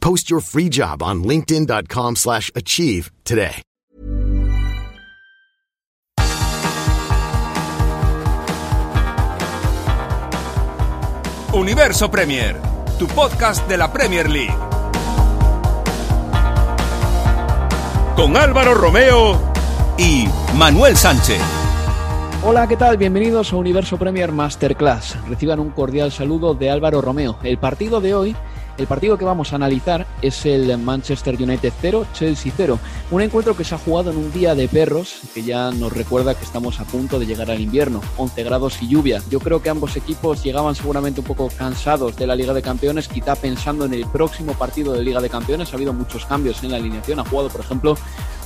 Post your free job on linkedin.com/achieve slash achieve today. Universo Premier, tu podcast de la Premier League. Con Álvaro Romeo y Manuel Sánchez. Hola, ¿qué tal? Bienvenidos a Universo Premier Masterclass. Reciban un cordial saludo de Álvaro Romeo. El partido de hoy, el partido que vamos a analizar es el Manchester United 0, Chelsea 0. Un encuentro que se ha jugado en un día de perros, que ya nos recuerda que estamos a punto de llegar al invierno, 11 grados y lluvia. Yo creo que ambos equipos llegaban seguramente un poco cansados de la Liga de Campeones, quizá pensando en el próximo partido de Liga de Campeones. Ha habido muchos cambios en la alineación. Ha jugado, por ejemplo,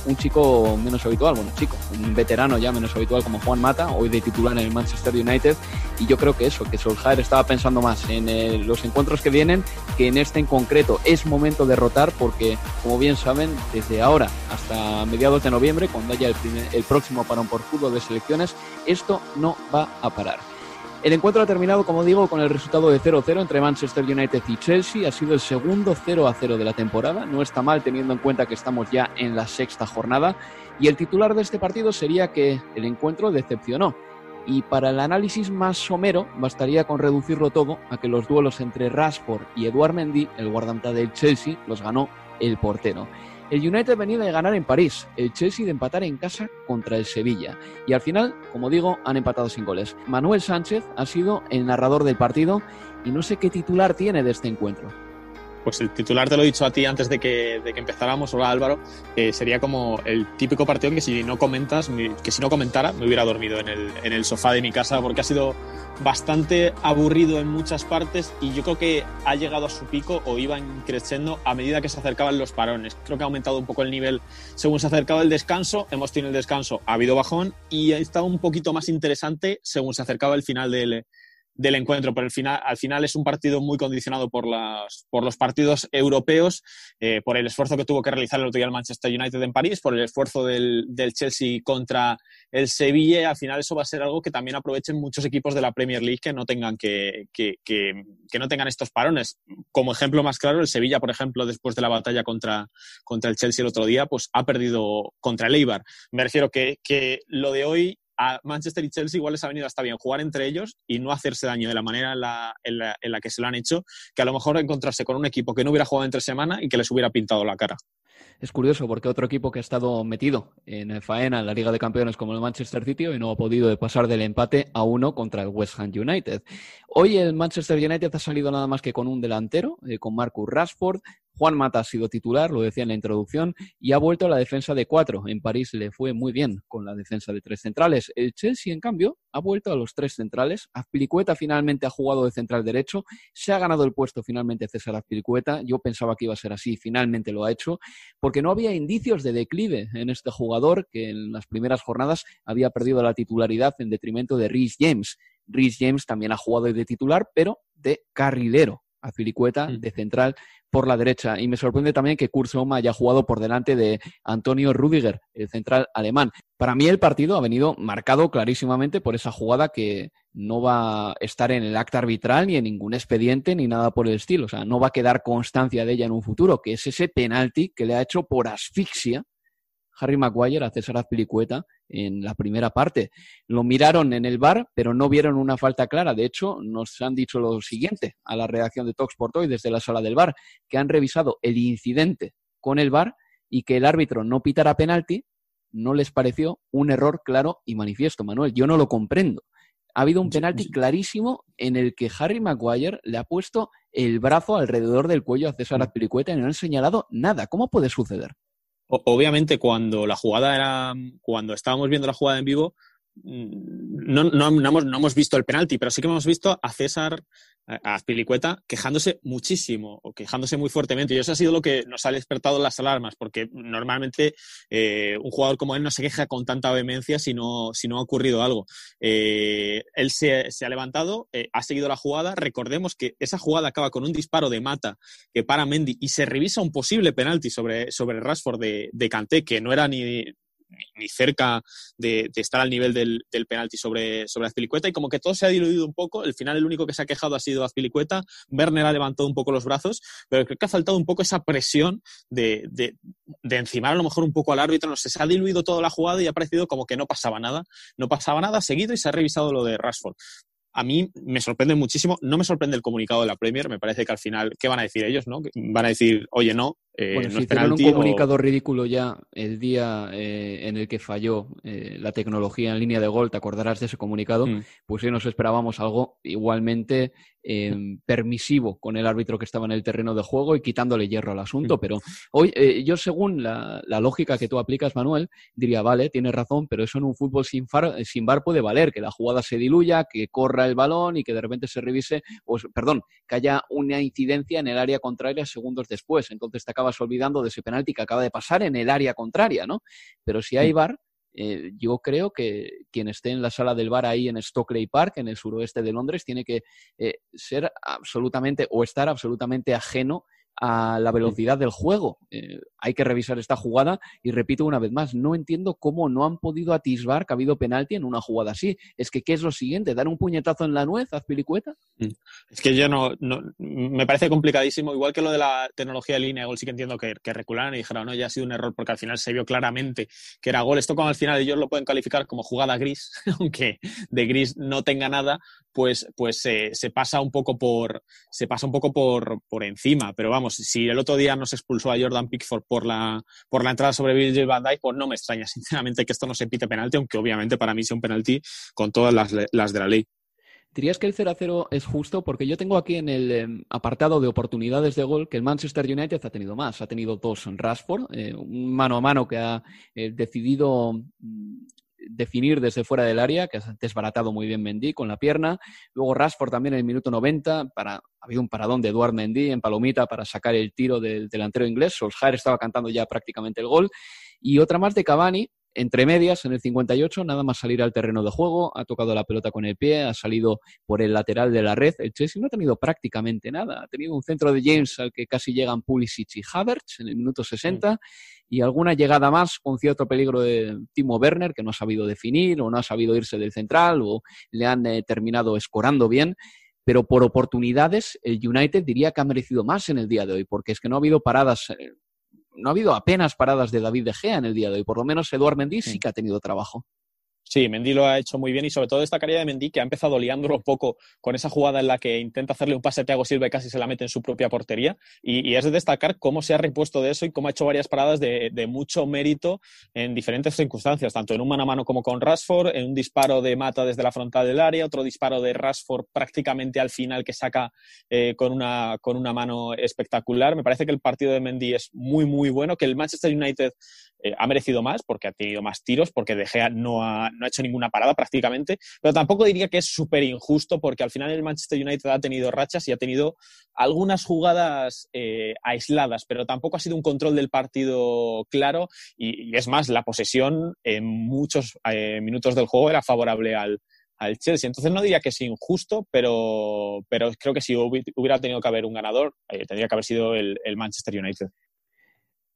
un chico menos habitual, bueno, chico, un veterano ya menos habitual como Juan Mata, hoy de titular en el Manchester United. Y yo creo que eso, que Solskjaer estaba pensando más en eh, los encuentros que vienen que en este en concreto. Es momento de rotar porque, como bien saben, desde ahora hasta mediados de noviembre, cuando haya el, primer- el próximo parón por fútbol de selecciones, esto no va a parar. El encuentro ha terminado, como digo, con el resultado de 0-0 entre Manchester United y Chelsea. Ha sido el segundo 0-0 de la temporada. No está mal teniendo en cuenta que estamos ya en la sexta jornada. Y el titular de este partido sería que el encuentro decepcionó. Y para el análisis más somero, bastaría con reducirlo todo a que los duelos entre Rashford y Eduard Mendy, el guardameta del Chelsea, los ganó el portero. El United venía de ganar en París, el Chelsea de empatar en casa contra el Sevilla. Y al final, como digo, han empatado sin goles. Manuel Sánchez ha sido el narrador del partido y no sé qué titular tiene de este encuentro. Pues el titular te lo he dicho a ti antes de que, de que empezáramos, hola Álvaro, que sería como el típico partido que si no comentas, me- que si no comentara, me hubiera dormido en el, en el sofá de mi casa porque ha sido bastante aburrido en muchas partes y yo creo que ha llegado a su pico o iba creciendo a medida que se acercaban los parones. Creo que ha aumentado un poco el nivel. Según se acercaba el descanso, hemos tenido el descanso, ha habido bajón y ha estado un poquito más interesante según se acercaba el final del, del encuentro, pero al final, al final es un partido muy condicionado por, los partidos europeos, eh, por el esfuerzo que tuvo que realizar el otro día el Manchester United en París, por el esfuerzo del, Chelsea contra el Sevilla, al final eso va a ser algo que también aprovechen muchos equipos de la Premier League que no tengan que, no tengan estos parones. Como ejemplo más claro, el Sevilla, por ejemplo, después de la batalla contra, el Chelsea el otro día, pues ha perdido contra el Eibar. Me refiero que lo de hoy a Manchester y Chelsea igual les ha venido hasta bien jugar entre ellos y no hacerse daño de la manera en la, en la, que se lo han hecho, que a lo mejor encontrarse con un equipo que no hubiera jugado entre semana y que les hubiera pintado la cara. Es curioso porque otro equipo que ha estado metido en faena en la Liga de Campeones como el Manchester City hoy no ha podido pasar del empate a uno contra el West Ham United. Hoy el Manchester United ha salido nada más que con un delantero, eh, con Marcus Rashford. Juan Mata ha sido titular, lo decía en la introducción, y ha vuelto a la defensa de cuatro. En París le fue muy bien con la defensa de tres centrales. El Chelsea, en cambio, ha vuelto a los tres centrales. Azpilicueta finalmente ha jugado de central derecho. Se ha ganado el puesto finalmente César Azpilicueta. Yo pensaba que iba a ser así, finalmente lo ha hecho, porque no había indicios de declive en este jugador que en las primeras jornadas había perdido la titularidad en detrimento de Rhys James. Rhys James también ha jugado de titular, pero de carrilero. Azpilicueta Mm. de central por la derecha. Y me sorprende también que Kurt Zouma haya jugado por delante de Antonio Rudiger, el central alemán. Para mí el partido ha venido marcado clarísimamente por esa jugada que no va a estar en el acta arbitral ni en ningún expediente ni nada por el estilo. O sea, no va a quedar constancia de ella en un futuro, que es ese penalti que le ha hecho por asfixia Harry Maguire a César Azpilicueta en la primera parte. Lo miraron en el bar, pero no vieron una falta clara. De hecho, nos han dicho lo siguiente a la redacción de Talksport hoy desde la sala del bar, que han revisado el incidente con el bar y que el árbitro no pitara penalti no les pareció un error claro y manifiesto, Manuel. Yo no lo comprendo. Ha habido un penalti clarísimo en el que Harry Maguire le ha puesto el brazo alrededor del cuello a César mm. Azpilicueta y no han señalado nada. ¿Cómo puede suceder? Obviamente, cuando la jugada era, cuando estábamos viendo la jugada en vivo, no, no, hemos, no, hemos, visto el penalti, pero sí que hemos visto a César a Spilicueta quejándose muchísimo o quejándose muy fuertemente. Y eso ha sido lo que nos ha despertado las alarmas, porque normalmente eh, un jugador como él no se queja con tanta vehemencia si no, si no ha ocurrido algo. Eh, él se, ha levantado, eh, ha seguido la jugada. Recordemos que esa jugada acaba con un disparo de mata que para Mendy y se revisa un posible penalti sobre, sobre Rashford de, de Kanté, que no era ni, ni cerca de, estar al nivel del, penalti sobre, Azpilicueta y como que todo se ha diluido un poco. El final el único que se ha quejado ha sido Azpilicueta. Werner ha levantado un poco los brazos, pero creo que ha faltado un poco esa presión de, de, encimar a lo mejor un poco al árbitro. No se ha diluido toda la jugada y ha parecido como que no pasaba nada. No pasaba nada seguido y se ha revisado lo de Rashford a mí me sorprende muchísimo. No me sorprende el comunicado de la Premier. Me parece que al final, ¿qué van a decir ellos? no? Van a decir, oye, no, eh, bueno, si un comunicado ridículo ya el día eh, en el que falló eh, la tecnología en línea de gol, te acordarás de ese comunicado, mm. pues sí nos esperábamos algo igualmente em, permisivo con el árbitro que estaba en el terreno de juego y quitándole hierro al asunto. Mm. Pero hoy, yo según la, lógica que tú aplicas, Manuel, diría, vale, tienes razón, pero eso en un fútbol sin, sin bar puede valer, que la jugada se diluya, que corra el balón y que de repente se revise, o, perdón, que haya una incidencia en el área contraria segundos después. Entonces te acabas olvidando de ese penalti que acaba de pasar en el área contraria, ¿no? Pero si hay VAR, eh, yo creo que quien esté en la sala del bar ahí en Stockley Park, en el suroeste de Londres, tiene que eh, ser absolutamente o estar absolutamente ajeno a la velocidad del juego. Eh, hay que revisar esta jugada y repito una vez más, no entiendo cómo no han podido atisbar que ha habido penalti en una jugada así. Es que, ¿qué es lo siguiente? ¿Dar un puñetazo en la nuez, haz pilicueta? Mm. Es que yo no, me parece complicadísimo, igual que lo de la tecnología de línea gol, sí que entiendo que, que recularan y dijeron, no, ya ha sido un error porque al final se vio claramente que era gol. Esto como al final ellos lo pueden calificar como jugada gris, aunque de gris no tenga nada, pues, pues se pasa un poco por, se pasa un poco por, por encima. Pero vamos, si el otro día nos expulsó a Jordan Pickford por la, por la entrada sobre Virgil van Dijk, pues no me extraña, sinceramente, que esto no se pite penalti, aunque obviamente para mí sea un penalti con todas las, las de la ley. ¿Dirías que el 0 a 0 es justo? Porque yo tengo aquí en el em, apartado de oportunidades de gol que el Manchester United ha tenido más. Ha tenido dos en Rashford, eh, un mano a mano que ha eh, decidido mm, definir desde fuera del área, que ha desbaratado muy bien Mendy con la pierna. Luego Rashford también en el minuto 90, para, ha habido un paradón de Eduard Mendy en Palomita para sacar el tiro del delantero inglés. Solskjaer estaba cantando ya prácticamente el gol. Y otra más de Cavani, entre medias, en el 58, nada más salir al terreno de juego, ha tocado la pelota con el pie, ha salido por el lateral de la red. El Chelsea no ha tenido prácticamente nada. Ha tenido un centro de James al que casi llegan Pulisic y Havertz en el minuto 60 y alguna llegada más con cierto peligro de Timo Werner que no ha sabido definir o no ha sabido irse del central o le han eh, terminado escorando bien pero por oportunidades el United diría que ha merecido más en el día de hoy, porque es que no ha habido paradas eh, no ha habido apenas paradas de David De Gea en el día de hoy. Por lo menos Eduard Mendy sí que ha tenido trabajo. Sí, Mendy lo ha hecho muy bien y sobre todo esta carrera de Mendy que ha empezado liándolo un poco con esa jugada en la que intenta hacerle un pase a Thiago Silva y casi se la mete en su propia portería. Y, es de destacar cómo se ha repuesto de eso y cómo ha hecho varias paradas de, mucho mérito en diferentes circunstancias, tanto en un mano a mano como con Rashford, en un disparo de Mata desde la frontal del área, otro disparo de Rashford prácticamente al final que saca eh, con, una, con una mano espectacular. Me parece que el partido de Mendy es muy, muy bueno, que el Manchester United eh, ha merecido más porque ha tenido más tiros, porque De Gea no ha, no ha hecho ninguna parada prácticamente, pero tampoco diría que es súper injusto porque al final el Manchester United ha tenido rachas y ha tenido algunas jugadas eh, aisladas, pero tampoco ha sido un control del partido claro y, es más, la posesión en muchos eh, minutos del juego era favorable al, al Chelsea. Entonces no diría que es injusto, pero, pero creo que si hubiera tenido que haber un ganador, tendría que haber sido el Manchester United.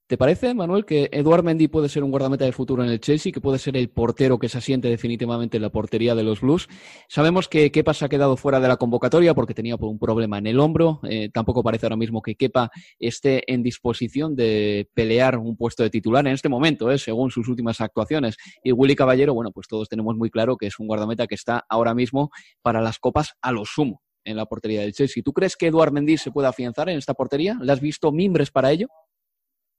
¿Te parece, Manuel, que Eduard Mendy puede ser un guardameta del futuro en el Chelsea, que puede ser el portero que se asiente definitivamente en la portería de los Blues? Sabemos que Kepa se ha quedado fuera de la convocatoria porque tenía un problema en el hombro. Eh, tampoco parece ahora mismo que Kepa esté en disposición de pelear un puesto de titular en este momento, eh, según sus últimas actuaciones. Y Willy Caballero, bueno, pues todos tenemos muy claro que es un guardameta que está ahora mismo para las copas a lo sumo en la portería del Chelsea. ¿Tú crees que Eduard Mendy se puede afianzar en esta portería? ¿Le has visto mimbres para ello?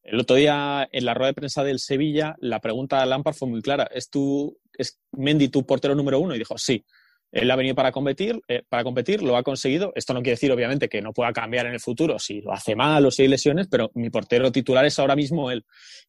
El otro día, en la rueda de prensa del Sevilla, la pregunta a Lampard fue muy clara. ¿Es, tu, ¿Es Mendy tu portero número uno? Y dijo, sí. Él ha venido para competir, eh, para competir, lo ha conseguido. Esto no quiere decir, obviamente, que no pueda cambiar en el futuro si lo hace mal o si hay lesiones, pero mi portero titular es ahora mismo él.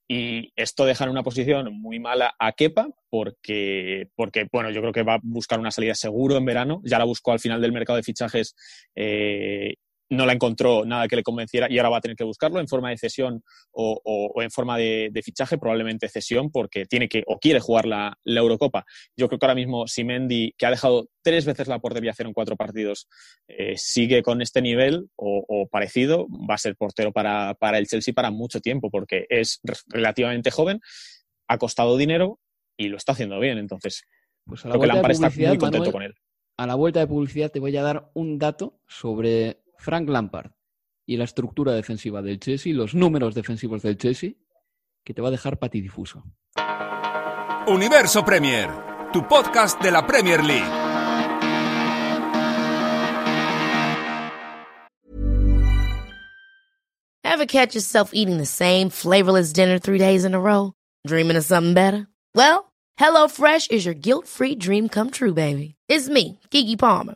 Y esto deja en una posición muy mala a Kepa, porque, porque bueno, yo creo que va a buscar una salida seguro en verano. Ya la buscó al final del mercado de fichajes eh, no la encontró nada que le convenciera y ahora va a tener que buscarlo en forma de cesión o, en forma de, fichaje, probablemente cesión, porque tiene que o quiere jugar la, Eurocopa. Yo creo que ahora mismo Simendi, que ha dejado tres veces la portería cero en cuatro partidos, eh, sigue con este nivel o, parecido, va a ser portero para, el Chelsea para mucho tiempo, porque es relativamente joven, ha costado dinero y lo está haciendo bien. Entonces, pues creo que Lampard está muy contento con él. A la vuelta de publicidad te voy a dar un dato sobre Frank Lampard y la estructura defensiva del Chelsea, los números defensivos del Chelsea, que te va a dejar patidifuso. Universo Premier, tu podcast de la Premier League. Ever catch yourself eating the same flavorless dinner three days in a row? Dreaming of something better? Well, HelloFresh is your guilt-free dream come true, baby. It's me, Kiki Palmer.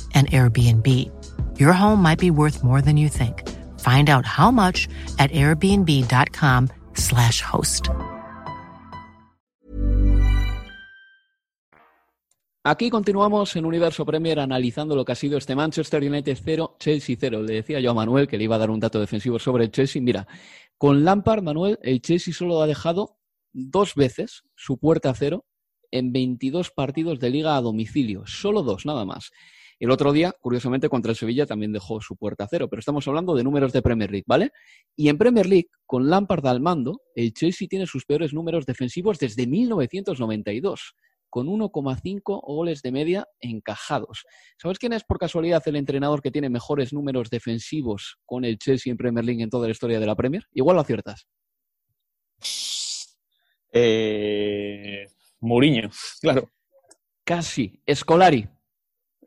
an Airbnb. Your home might be worth more than you think. Find out how much at airbnb.com/slash host. Aquí continuamos en Universo Premier analizando lo que ha sido este Manchester United 0, Chelsea 0. Le decía yo a Manuel que le iba a dar un dato defensivo sobre el Chelsea. Mira, con Lampard, Manuel, el Chelsea solo ha dejado dos veces su puerta a cero en 22 partidos de liga a domicilio, solo dos nada más. El otro día, curiosamente, contra el Sevilla también dejó su puerta a cero, pero estamos hablando de números de Premier League, ¿vale? Y en Premier League, con Lampard al mando, el Chelsea tiene sus peores números defensivos desde 1992, con 1,5 goles de media encajados. ¿Sabes quién es por casualidad el entrenador que tiene mejores números defensivos con el Chelsea en Premier League en toda la historia de la Premier? Igual lo aciertas. Eh, Mourinho, claro. Casi. Escolari.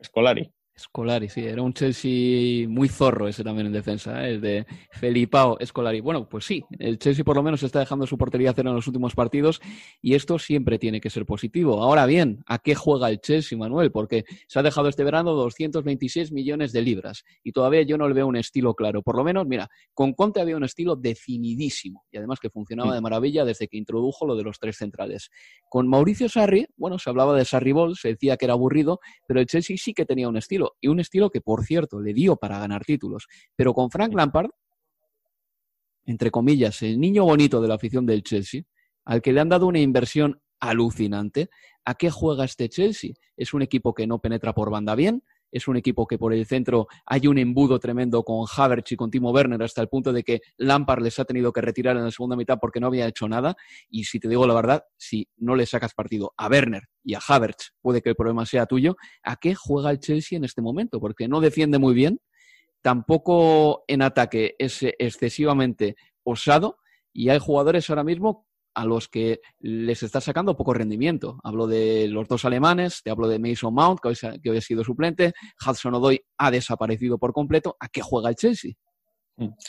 Escolari. Escolari, sí, era un Chelsea muy zorro ese también en defensa, ¿eh? el de Felipao Escolari. Bueno, pues sí, el Chelsea por lo menos está dejando su portería cero en los últimos partidos y esto siempre tiene que ser positivo. Ahora bien, ¿a qué juega el Chelsea, Manuel? Porque se ha dejado este verano 226 millones de libras y todavía yo no le veo un estilo claro. Por lo menos, mira, con Conte había un estilo definidísimo y además que funcionaba de maravilla desde que introdujo lo de los tres centrales. Con Mauricio Sarri, bueno, se hablaba de Sarri Ball, se decía que era aburrido, pero el Chelsea sí que tenía un estilo y un estilo que, por cierto, le dio para ganar títulos. Pero con Frank Lampard, entre comillas, el niño bonito de la afición del Chelsea, al que le han dado una inversión alucinante, ¿a qué juega este Chelsea? Es un equipo que no penetra por banda bien, es un equipo que por el centro hay un embudo tremendo con Havertz y con Timo Werner hasta el punto de que Lampard les ha tenido que retirar en la segunda mitad porque no había hecho nada. Y si te digo la verdad, si no le sacas partido a Werner y a Havertz, puede que el problema sea tuyo. ¿A qué juega el Chelsea en este momento? Porque no defiende muy bien, tampoco en ataque es excesivamente osado y hay jugadores ahora mismo a los que les está sacando poco rendimiento. Hablo de los dos alemanes, te hablo de Mason Mount, que hoy, ha sido suplente, Hudson Odoi ha desaparecido por completo. ¿A qué juega el Chelsea?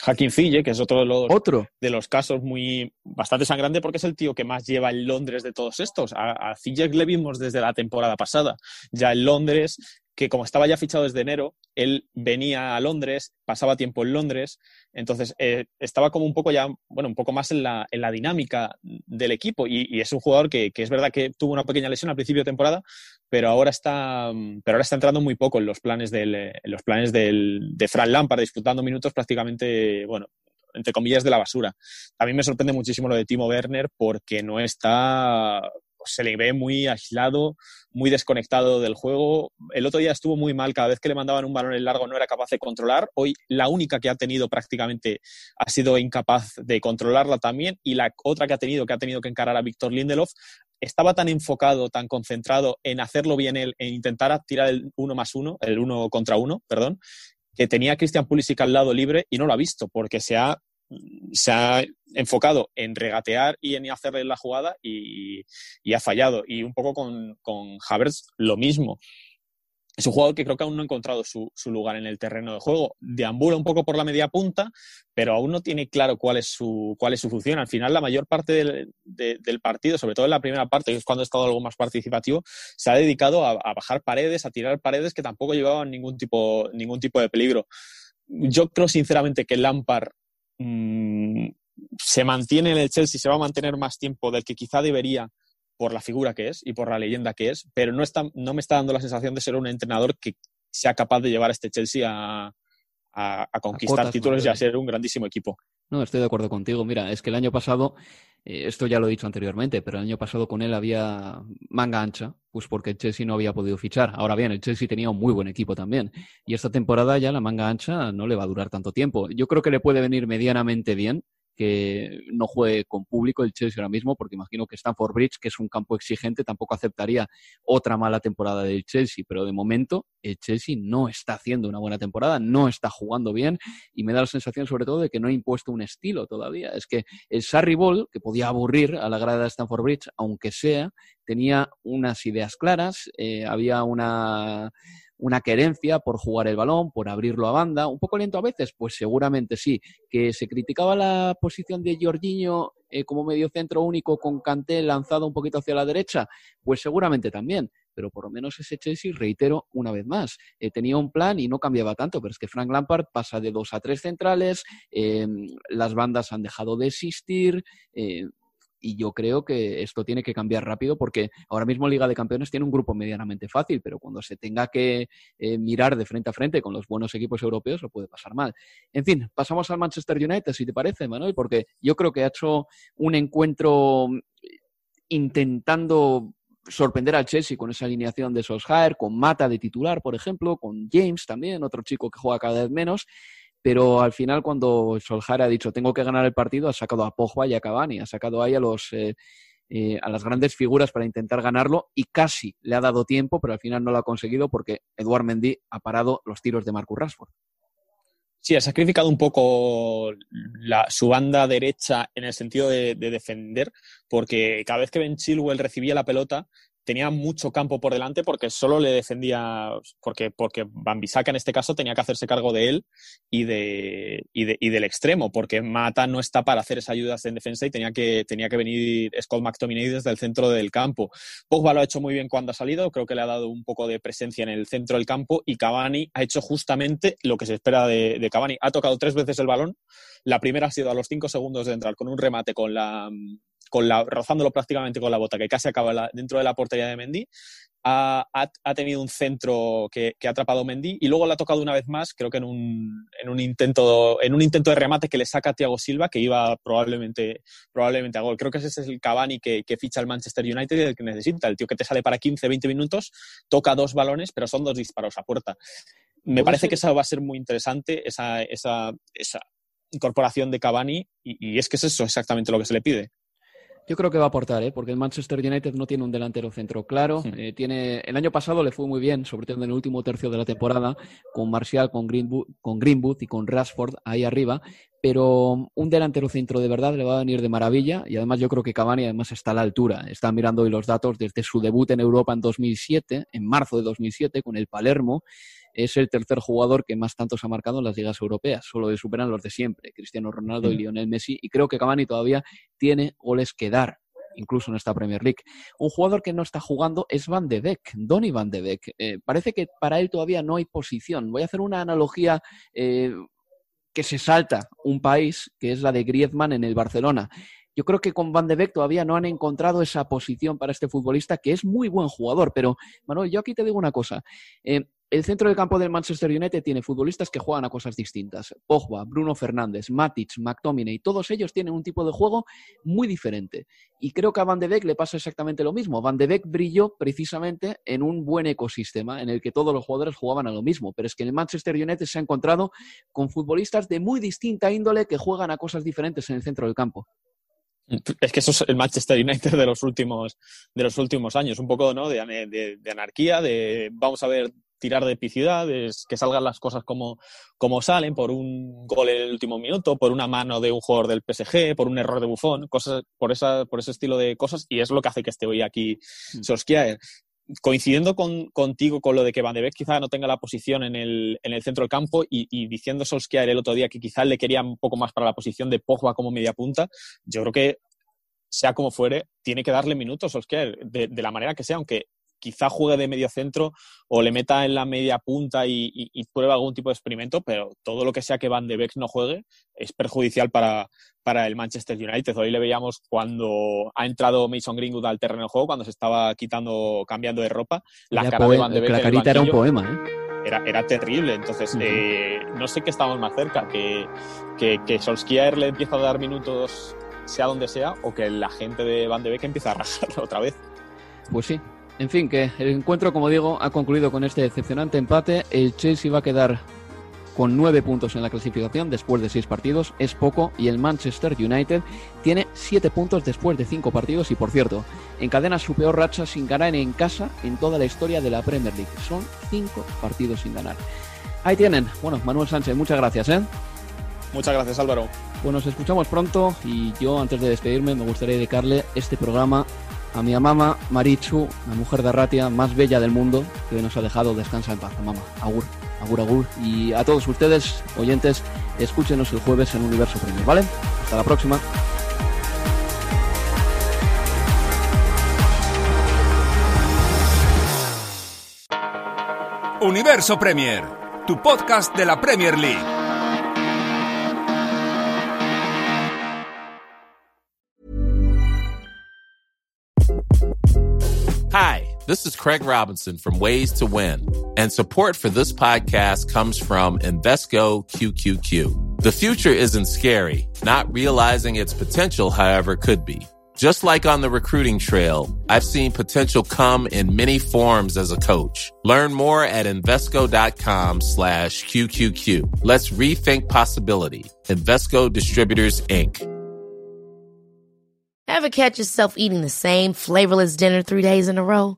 Hakim Fille, que es otro de los, ¿Otro? de los casos muy bastante sangrante porque es el tío que más lleva en Londres de todos estos. A, a le vimos desde la temporada pasada. Ya en Londres que como estaba ya fichado desde enero, él venía a Londres, pasaba tiempo en Londres, entonces eh, estaba como un poco ya, bueno, un poco más en la, en la dinámica del equipo y, es un jugador que, es verdad que tuvo una pequeña lesión al principio de temporada, pero ahora está, pero ahora está entrando muy poco en los planes, del, en los planes del, de Fran Lampard, disputando minutos prácticamente, bueno, entre comillas, de la basura. A mí me sorprende muchísimo lo de Timo Werner porque no está se le ve muy aislado, muy desconectado del juego. El otro día estuvo muy mal, cada vez que le mandaban un balón en largo no era capaz de controlar. Hoy la única que ha tenido prácticamente ha sido incapaz de controlarla también y la otra que ha tenido, que ha tenido que encarar a Víctor Lindelof, estaba tan enfocado, tan concentrado en hacerlo bien él, en intentar tirar el uno más uno, el uno contra uno, perdón, que tenía a Christian Pulisic al lado libre y no lo ha visto porque se ha se ha enfocado en regatear y en hacerle la jugada y, ha fallado. Y un poco con, con Havertz lo mismo. Es un jugador que creo que aún no ha encontrado su, lugar en el terreno de juego. Deambula un poco por la media punta, pero aún no tiene claro cuál es su, cuál es su función. Al final, la mayor parte del, partido, sobre todo en la primera parte, que es cuando ha estado algo más participativo, se ha dedicado a, bajar paredes, a tirar paredes que tampoco llevaban ningún tipo, ningún tipo de peligro. Yo creo sinceramente que Lampard Mm, se mantiene en el Chelsea, se va a mantener más tiempo del que quizá debería por la figura que es y por la leyenda que es, pero no, está, no me está dando la sensación de ser un entrenador que sea capaz de llevar a este Chelsea a, a, conquistar títulos y a ser un grandísimo equipo. No, estoy de acuerdo contigo. Mira, es que el año pasado, eh, esto ya lo he dicho anteriormente, pero el año pasado con él había manga ancha, pues porque el Chelsea no había podido fichar. Ahora bien, el Chelsea tenía un muy buen equipo también. Y esta temporada ya la manga ancha no le va a durar tanto tiempo. Yo creo que le puede venir medianamente bien que no juegue con público el Chelsea ahora mismo, porque imagino que Stanford Bridge, que es un campo exigente, tampoco aceptaría otra mala temporada del Chelsea, pero de momento el Chelsea no está haciendo una buena temporada, no está jugando bien y me da la sensación sobre todo de que no ha impuesto un estilo todavía. Es que el Sarri Ball, que podía aburrir a la grada de Stanford Bridge, aunque sea, tenía unas ideas claras, eh, había una una querencia por jugar el balón, por abrirlo a banda, un poco lento a veces, pues seguramente sí. Que se criticaba la posición de Jorginho eh, como medio centro único con Kanté lanzado un poquito hacia la derecha, pues seguramente también. Pero por lo menos ese Chelsea, reitero una vez más, eh, tenía un plan y no cambiaba tanto, pero es que Frank Lampard pasa de dos a tres centrales, em, las bandas han dejado de existir, eh, y yo creo que esto tiene que cambiar rápido porque ahora mismo Liga de Campeones tiene un grupo medianamente fácil, pero cuando se tenga que eh, mirar de frente a frente con los buenos equipos europeos lo puede pasar mal. En fin, pasamos al Manchester United, si te parece, Manuel, porque yo creo que ha hecho un encuentro intentando sorprender al Chelsea con esa alineación de Solskjaer, con Mata de titular, por ejemplo, con James también, otro chico que juega cada vez menos, pero al final cuando Solskjaer ha dicho tengo que ganar el partido, ha sacado a Pogba y a Cavani, ha sacado ahí a los... Eh, eh, a las grandes figuras para intentar ganarlo y casi le ha dado tiempo, pero al final no lo ha conseguido porque Eduard Mendy ha parado los tiros de Marcus Rashford. Sí, ha sacrificado un poco su banda derecha en el sentido de, defender, porque cada vez que Ben Chilwell recibía la pelota, tenía mucho campo por delante porque solo le defendía, porque, porque Bambisaka en este caso tenía que hacerse cargo de él y, de, y, del extremo, porque Mata no está para hacer esas ayudas en defensa y tenía que, tenía que venir Scott McTominay desde el centro del campo. Pogba lo ha hecho muy bien cuando ha salido, creo que le ha dado un poco de presencia en el centro del campo y Cavani ha hecho justamente lo que se espera de, de Cavani. Ha tocado tres veces el balón, la primera ha sido a los cinco segundos de entrar con un remate con la con la, rozándolo prácticamente con la bota, que casi acaba dentro de la portería de Mendy. Ha, ha, tenido un centro que, que, ha atrapado Mendy y luego le ha tocado una vez más, creo que en un, en un, intento, en un intento de remate que le saca a Thiago Silva, que iba probablemente, probablemente a gol. Creo que ese es el Cavani que, que ficha el Manchester United y el que necesita. El tío que te sale para 15, 20 minutos, toca dos balones, pero son dos disparos a puerta. Me parece que eso va a ser muy interesante, esa, esa, esa incorporación de Cavani, y, y es que es eso exactamente lo que se le pide. Yo creo que va a aportar, ¿eh? porque el Manchester United no tiene un delantero centro claro. Eh, tiene, el año pasado le fue muy bien, sobre todo en el último tercio de la temporada, con Martial, con Greenwood, con Greenwood y con Rashford ahí arriba, pero un delantero centro de verdad le va a venir de maravilla y además yo creo que Cavani además está a la altura. Está mirando hoy los datos desde su debut en Europa en 2007, en marzo de 2007 con el Palermo. Es el tercer jugador que más tantos ha marcado en las ligas europeas, solo le superan los de siempre, Cristiano Ronaldo y. Lionel Messi, y creo que Cavani todavía tiene goles que dar incluso en esta Premier League. Un jugador que no está jugando es Van de Beek, Donny Van de Beek. Eh, parece que para él todavía no hay posición. Voy a hacer una analogía eh, que se salta un país, que es la de Griezmann en el Barcelona. Yo creo que con Van de Beek todavía no han encontrado esa posición para este futbolista, que es muy buen jugador. Pero, Manuel, yo aquí te digo una cosa. Eh, el centro del campo del Manchester United tiene futbolistas que juegan a cosas distintas. Pogba, Bruno Fernández, Matic, McTominay, todos ellos tienen un tipo de juego muy diferente. Y creo que a Van de Beek le pasa exactamente lo mismo. Van de Beek brilló precisamente en un buen ecosistema en el que todos los jugadores jugaban a lo mismo. Pero es que en el Manchester United se ha encontrado con futbolistas de muy distinta índole que juegan a cosas diferentes en el centro del campo. Es que eso es el Manchester United de los últimos, de los últimos años, un poco ¿no? de, de anarquía, de vamos a ver tirar de epicidad, que salgan las cosas como, como salen, por un gol en el último minuto, por una mano de un jugador del PSG, por un error de bufón, cosas, por, esa, por ese estilo de cosas, y es lo que hace que esté hoy aquí mm. Solskjaer. Coincidiendo con, contigo con lo de que Van de Beek quizá no tenga la posición en el, en el centro del campo y, diciendo Solskjaer el otro día que quizá le quería un poco más para la posición de Pogba como media punta, yo creo que sea como fuere, tiene que darle minutos Solskjaer, de, de la manera que sea, aunque quizá juegue de medio centro o le meta en la media punta y, y, pruebe algún tipo de experimento, pero todo lo que sea que Van de Beek no juegue es perjudicial para, para el Manchester United. Hoy le veíamos cuando ha entrado Mason Greenwood al terreno de juego, cuando se estaba quitando, cambiando de ropa, la cara de Van de Beek. La carita era un poema, ¿eh? Era, era, terrible. Entonces, eh, no sé qué estamos más cerca, que, que, que Solskjaer le empieza a dar minutos sea donde sea, o que la gente de Van de Beek empieza a rajarlo otra vez. Pues sí, en fin, que el encuentro, como digo, ha concluido con este decepcionante empate. El Chelsea va a quedar con nueve puntos en la clasificación después de seis partidos, es poco, y el Manchester United tiene siete puntos después de cinco partidos y, por cierto, encadena su peor racha sin ganar en casa en toda la historia de la Premier League. Son cinco partidos sin ganar. Ahí tienen. Bueno, Manuel Sánchez, muchas gracias. ¿eh? Muchas gracias, Álvaro. Bueno, nos escuchamos pronto y yo, antes de despedirme, me gustaría dedicarle este programa a mi mamá Marichu, la mujer de Ratia más bella del mundo, que nos ha dejado. Descansa en paz, mamá. Agur, agur, agur. Y a todos ustedes, oyentes, escúchenos el jueves en Universo Premier, ¿vale? Hasta la próxima. Universo Premier, tu podcast de la Premier League. This is Craig Robinson from Ways to Win, and support for this podcast comes from Invesco QQQ. The future isn't scary, not realizing its potential, however, could be. Just like on the recruiting trail, I've seen potential come in many forms as a coach. Learn more at Invesco.com slash QQQ. Let's rethink possibility. Investco Distributors, Inc. Ever catch yourself eating the same flavorless dinner three days in a row?